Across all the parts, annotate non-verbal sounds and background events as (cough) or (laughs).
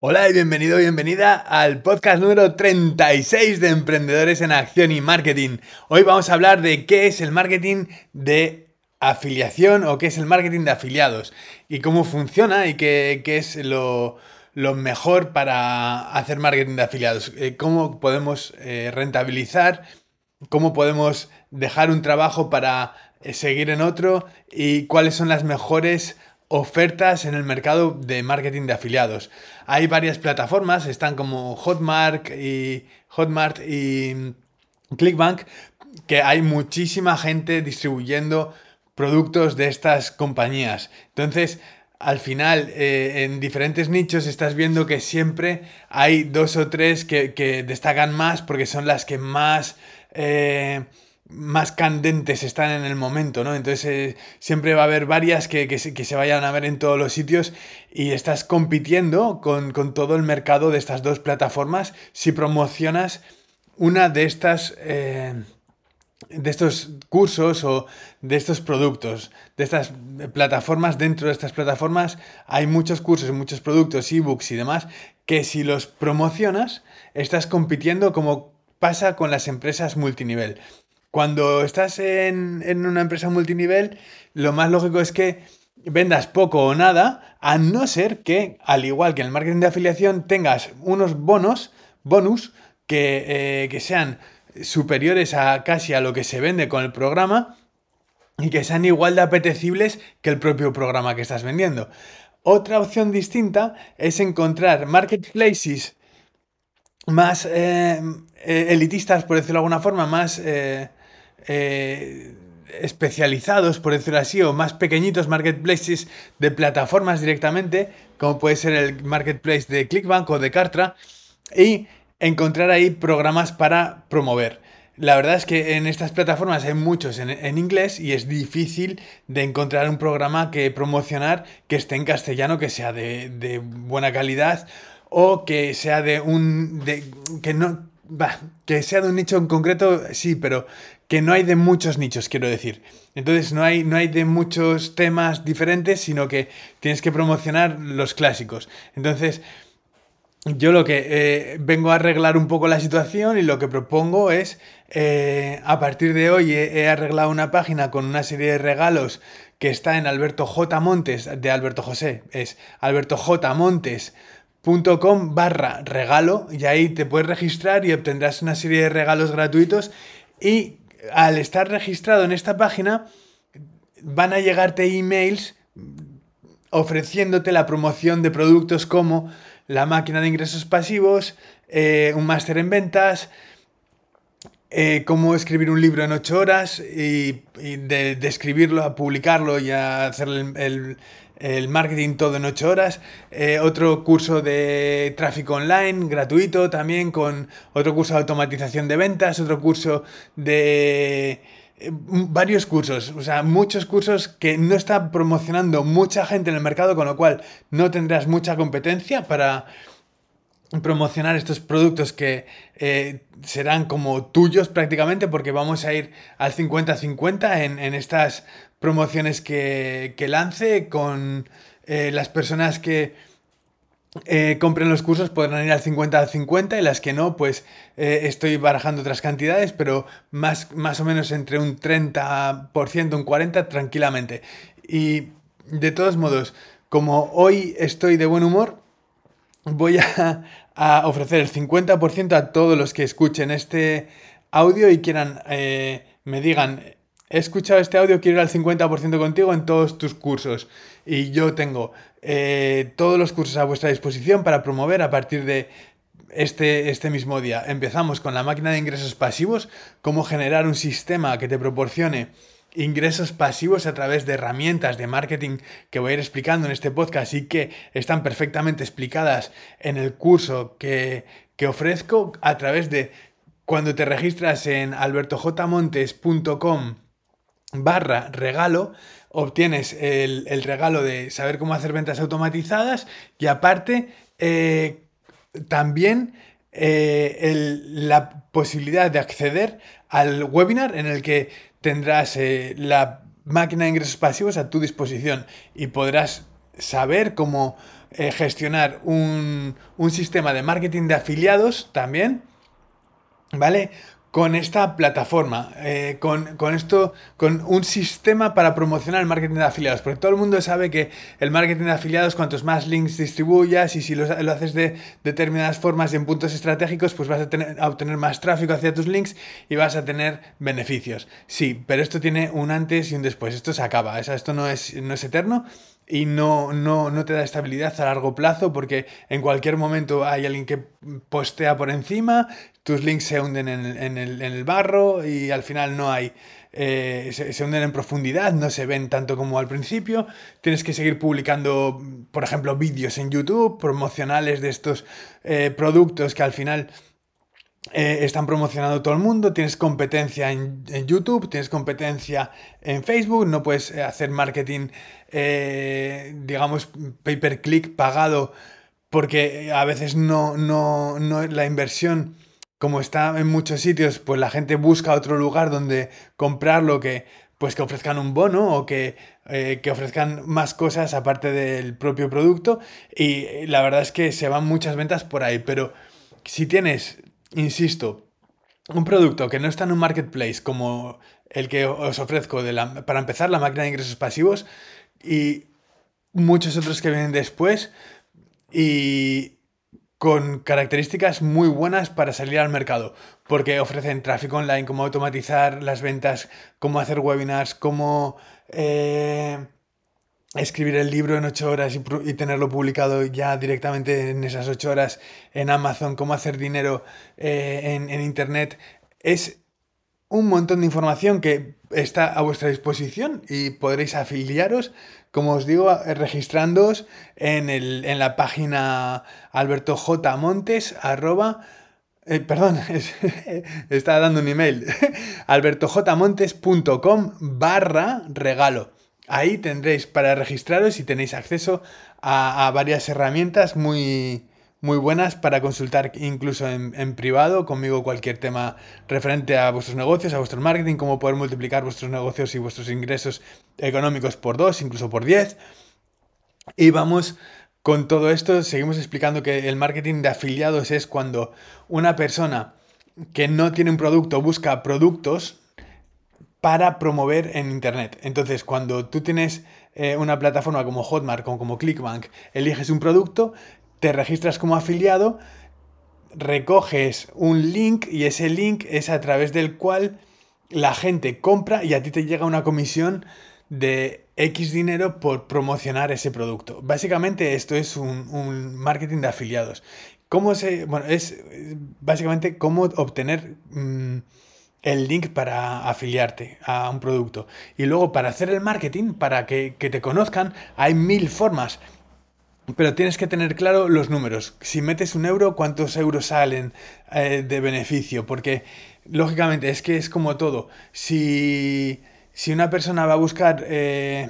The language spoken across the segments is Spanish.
Hola y bienvenido, bienvenida al podcast número 36 de Emprendedores en Acción y Marketing. Hoy vamos a hablar de qué es el marketing de afiliación o qué es el marketing de afiliados y cómo funciona y qué, es lo, mejor para hacer marketing de afiliados, eh, cómo podemos eh, rentabilizar, cómo podemos dejar un trabajo para eh, seguir en otro y cuáles son las mejores ofertas en el mercado de marketing de afiliados. Hay varias plataformas, están como Hotmart y Hotmart y Clickbank, que hay muchísima gente distribuyendo productos de estas compañías. Entonces, al final, eh, en diferentes nichos estás viendo que siempre hay dos o tres que, destacan más porque son las que más... Eh, más candentes están en el momento, ¿no? Entonces eh, siempre va a haber varias que, se, vayan a ver en todos los sitios y estás compitiendo con, todo el mercado de estas dos plataformas si promocionas una de estas... Eh, de estos cursos o de estos productos, de estas plataformas, dentro de estas plataformas hay muchos cursos, muchos productos, ebooks y demás, que si los promocionas, estás compitiendo como pasa con las empresas multinivel. Cuando estás en, una empresa multinivel, lo más lógico es que vendas poco o nada, a no ser que, al igual que en el marketing de afiliación, tengas unos bonos, bonus, que, eh, que sean superiores a casi a lo que se vende con el programa y que sean igual de apetecibles que el propio programa que estás vendiendo. Otra opción distinta es encontrar marketplaces más eh, eh, elitistas, por decirlo de alguna forma, más especializados, por decirlo así, o más pequeñitos marketplaces de plataformas directamente, como puede ser el marketplace de Clickbank o de Cartra, y encontrar ahí programas para promover. La verdad es que en estas plataformas hay muchos en, inglés y es difícil de encontrar un programa que promocionar que esté en castellano, que sea de, buena calidad o que sea de un... que no... que sea de un nicho en concreto, sí, pero que no hay de muchos nichos, quiero decir. Entonces no hay, no hay de muchos temas diferentes, sino que tienes que promocionar los clásicos. Entonces, yo lo que eh, vengo a arreglar un poco la situación y lo que propongo es, eh, a partir de hoy he, arreglado una página con una serie de regalos que está en Alberto J. Montes, de Alberto José, es albertojmontes.com barra regalo y ahí te puedes registrar y obtendrás una serie de regalos gratuitos y al estar registrado en esta página, van a llegarte emails ofreciéndote la promoción de productos como la máquina de ingresos pasivos, eh, un máster en ventas, eh, cómo escribir un libro en ocho horas y, de, escribirlo a publicarlo y a hacer el marketing todo en 8 horas, eh, otro curso de tráfico online gratuito también con otro curso de automatización de ventas, otro curso de eh, varios cursos, o sea, muchos cursos que no está promocionando mucha gente en el mercado, con lo cual no tendrás mucha competencia para promocionar estos productos que eh, serán como tuyos prácticamente porque vamos a ir al 50-50 en, en, estas promociones que, lance con eh, las personas que eh, compren los cursos podrán ir al 50-50 y las que no pues estoy barajando otras cantidades pero más, más o menos entre un 30% un 40% tranquilamente. Y de todos modos como hoy estoy de buen humor voy a, ofrecer el 50% a todos los que escuchen este audio y quieran, eh, me digan, he escuchado este audio, quiero ir al 50% contigo en todos tus cursos. Y yo tengo eh, todos los cursos a vuestra disposición para promover a partir de este, este mismo día. Empezamos con la máquina de ingresos pasivos, cómo generar un sistema que te proporcione ingresos pasivos a través de herramientas de marketing que voy a ir explicando en este podcast y que están perfectamente explicadas en el curso que, ofrezco a través de cuando te registras en albertojmontes.com barra regalo, obtienes el, regalo de saber cómo hacer ventas automatizadas y aparte eh, también eh, la posibilidad de acceder al webinar en el que tendrás eh, la máquina de ingresos pasivos a tu disposición y podrás saber cómo eh, gestionar un, un sistema de marketing de afiliados también, ¿vale? Con esta plataforma, eh, con, esto, con un sistema para promocionar el marketing de afiliados. Porque todo el mundo sabe que el marketing de afiliados, cuantos más links distribuyas y si lo, haces de determinadas formas y en puntos estratégicos, pues vas a, a obtener más tráfico hacia tus links y vas a tener beneficios. Sí, pero esto tiene un antes y un después. Esto se acaba. esto no es, no es eterno y no, no, no, te da estabilidad a largo plazo porque en cualquier momento hay alguien que postea por encima, tus links se hunden en el, barro y al final no hay... Eh, se, hunden en profundidad, no se ven tanto como al principio. Tienes que seguir publicando, por ejemplo, vídeos en YouTube promocionales de estos eh, productos que al final eh, están promocionando todo el mundo, tienes competencia en, YouTube, tienes competencia en Facebook, no puedes eh, hacer marketing, eh, digamos, pay per click pagado porque a veces no, no, no la inversión, como está en muchos sitios, pues la gente busca otro lugar donde comprar lo que, pues que ofrezcan un bono o que, que ofrezcan más cosas aparte del propio producto. Y la verdad es que se van muchas ventas por ahí, pero si tienes insisto, un producto que no está en un marketplace como el que os ofrezco de la, para empezar la máquina de ingresos pasivos y muchos otros que vienen después y con características muy buenas para salir al mercado, porque ofrecen tráfico online, cómo automatizar las ventas, cómo hacer webinars, cómo... Eh, escribir el libro en ocho horas y, tenerlo publicado ya directamente en esas ocho horas en Amazon, cómo hacer dinero eh, en, Internet, es un montón de información que está a vuestra disposición y podréis afiliaros, como os digo, registrándoos en, el, en la página albertojmontes eh, perdón, (laughs) estaba dando un email. (laughs) albertojmontes.com barra regalo. Ahí tendréis para registraros y tenéis acceso a, varias herramientas muy, muy buenas para consultar incluso en, privado conmigo cualquier tema referente a vuestros negocios, a vuestro marketing, cómo poder multiplicar vuestros negocios y vuestros ingresos económicos por dos, incluso por diez. Y vamos con todo esto, seguimos explicando que el marketing de afiliados es cuando una persona que no tiene un producto busca productos para promover en Internet. Entonces, cuando tú tienes eh, una plataforma como Hotmart o como Clickbank, eliges un producto, te registras como afiliado, recoges un link y ese link es a través del cual la gente compra y a ti te llega una comisión de X dinero por promocionar ese producto. Básicamente esto es un, marketing de afiliados. ¿Cómo se...? Bueno, es básicamente cómo obtener... Mm, el link para afiliarte a un producto. Y luego para hacer el marketing, para que, te conozcan, hay mil formas. Pero tienes que tener claro los números. Si metes un euro, ¿cuántos euros salen eh, de beneficio? Porque, lógicamente, es que es como todo. Si, si una persona va a buscar eh,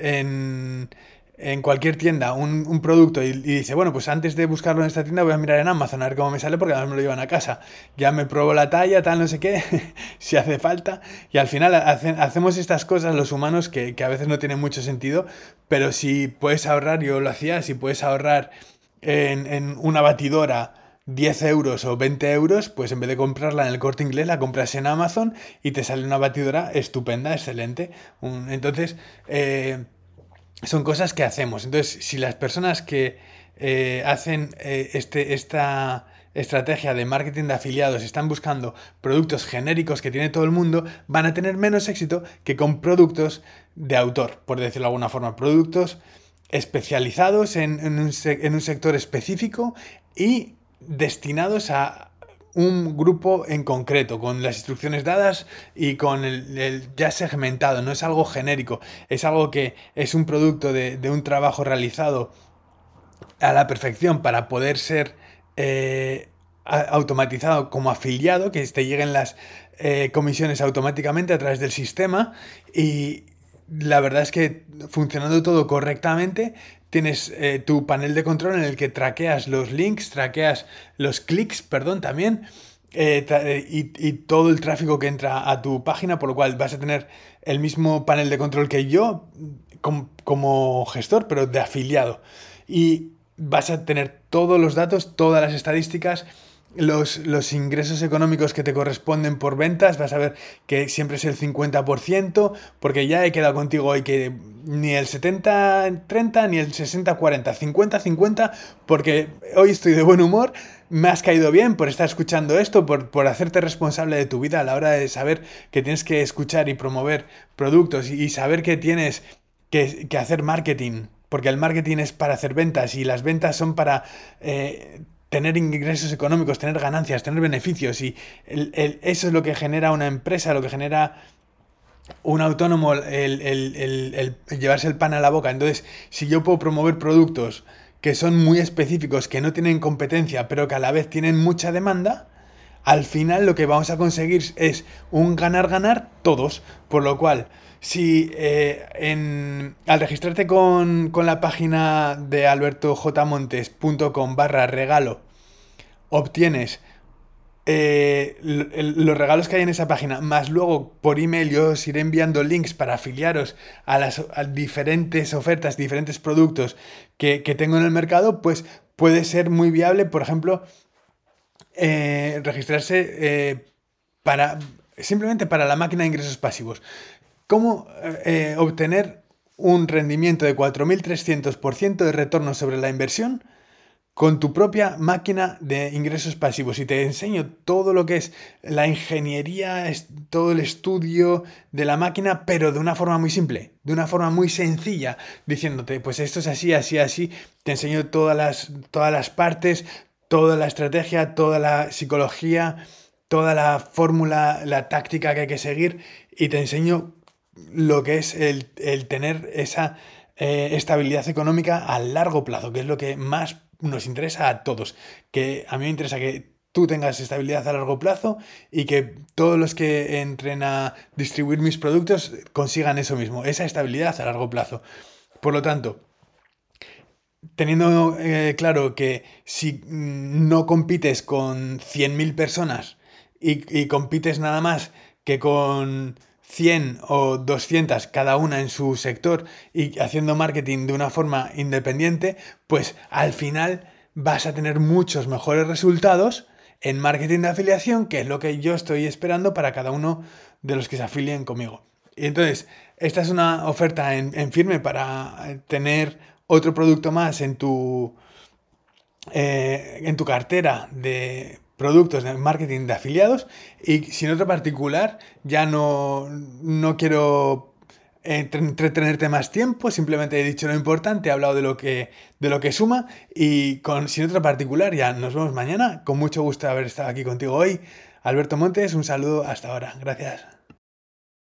en en cualquier tienda un, producto y, dice, bueno, pues antes de buscarlo en esta tienda voy a mirar en Amazon a ver cómo me sale porque además me lo llevan a casa. Ya me pruebo la talla, tal, no sé qué, (laughs) si hace falta. Y al final hacemos estas cosas los humanos que, a veces no tienen mucho sentido, pero si puedes ahorrar, yo lo hacía, si puedes ahorrar en, en una batidora 10 euros o 20 euros, pues en vez de comprarla en el corte inglés, la compras en Amazon y te sale una batidora estupenda, excelente. entonces, eh, son cosas que hacemos. Entonces, si las personas que eh, hacen eh, este, esta estrategia de marketing de afiliados están buscando productos genéricos que tiene todo el mundo, van a tener menos éxito que con productos de autor, por decirlo de alguna forma, productos especializados en, en un sector específico y destinados a un grupo en concreto, con las instrucciones dadas y con el, ya segmentado, no es algo genérico, es algo que es un producto de, un trabajo realizado a la perfección para poder ser eh, automatizado como afiliado, que te lleguen las eh, comisiones automáticamente a través del sistema y la verdad es que funcionando todo correctamente tienes eh, tu panel de control en el que traqueas los links, traqueas los clics, perdón, también, eh, eh, y, todo el tráfico que entra a tu página, por lo cual vas a tener el mismo panel de control que yo como, gestor, pero de afiliado. y vas a tener todos los datos, todas las estadísticas, los, los, ingresos económicos que te corresponden por ventas, vas a ver que siempre es el 50%, porque ya he quedado contigo hoy que ni el 70-30 ni el 60-40, 50-50, porque hoy estoy de buen humor, me has caído bien por estar escuchando esto, por, por hacerte responsable de tu vida a la hora de saber que tienes que escuchar y promover productos y, saber que tienes que, que hacer marketing porque el marketing es para hacer ventas y las ventas son para eh, tener ingresos económicos, tener ganancias, tener beneficios y eso es lo que genera una empresa, lo que genera un autónomo, el, llevarse el pan a la boca. Entonces, si yo puedo promover productos que son muy específicos, que no tienen competencia, pero que a la vez tienen mucha demanda, al final lo que vamos a conseguir es un ganar-ganar todos. Por lo cual, si eh, al registrarte con, la página de albertojmontes.com barra regalo obtienes eh, los regalos que hay en esa página, más luego por email yo os iré enviando links para afiliaros a las diferentes ofertas, diferentes productos que, tengo en el mercado, pues puede ser muy viable, por ejemplo, eh, registrarse para simplemente para la máquina de ingresos pasivos. ¿Cómo eh, obtener un rendimiento de 4.300% de retorno sobre la inversión con tu propia máquina de ingresos pasivos? Y te enseño todo lo que es la ingeniería, todo el estudio de la máquina, pero de una forma muy simple, de una forma muy sencilla, diciéndote, pues esto es así, así, así. Te enseño todas las, todas las partes, toda la estrategia, toda la psicología toda la fórmula, la táctica que hay que seguir y te enseño lo que es el, tener esa eh, estabilidad económica a largo plazo, que es lo que más nos interesa a todos. Que a mí me interesa que tú tengas estabilidad a largo plazo y que todos los que entren a distribuir mis productos consigan eso mismo, esa estabilidad a largo plazo. Por lo tanto, teniendo eh, claro que si no compites con 100.000 personas y, y compites nada más que con 100 o 200 cada una en su sector y haciendo marketing de una forma independiente, pues al final vas a tener muchos mejores resultados en marketing de afiliación, que es lo que yo estoy esperando para cada uno de los que se afilien conmigo. Y entonces, esta es una oferta en, firme para tener otro producto más en tu, eh, en tu cartera de productos de marketing de afiliados y sin otro particular ya no, no quiero entretenerte más tiempo, simplemente he dicho lo importante, he hablado de lo que, de lo que suma y con, sin otro particular ya nos vemos mañana. Con mucho gusto haber estado aquí contigo hoy. Alberto Montes, un saludo hasta ahora. Gracias.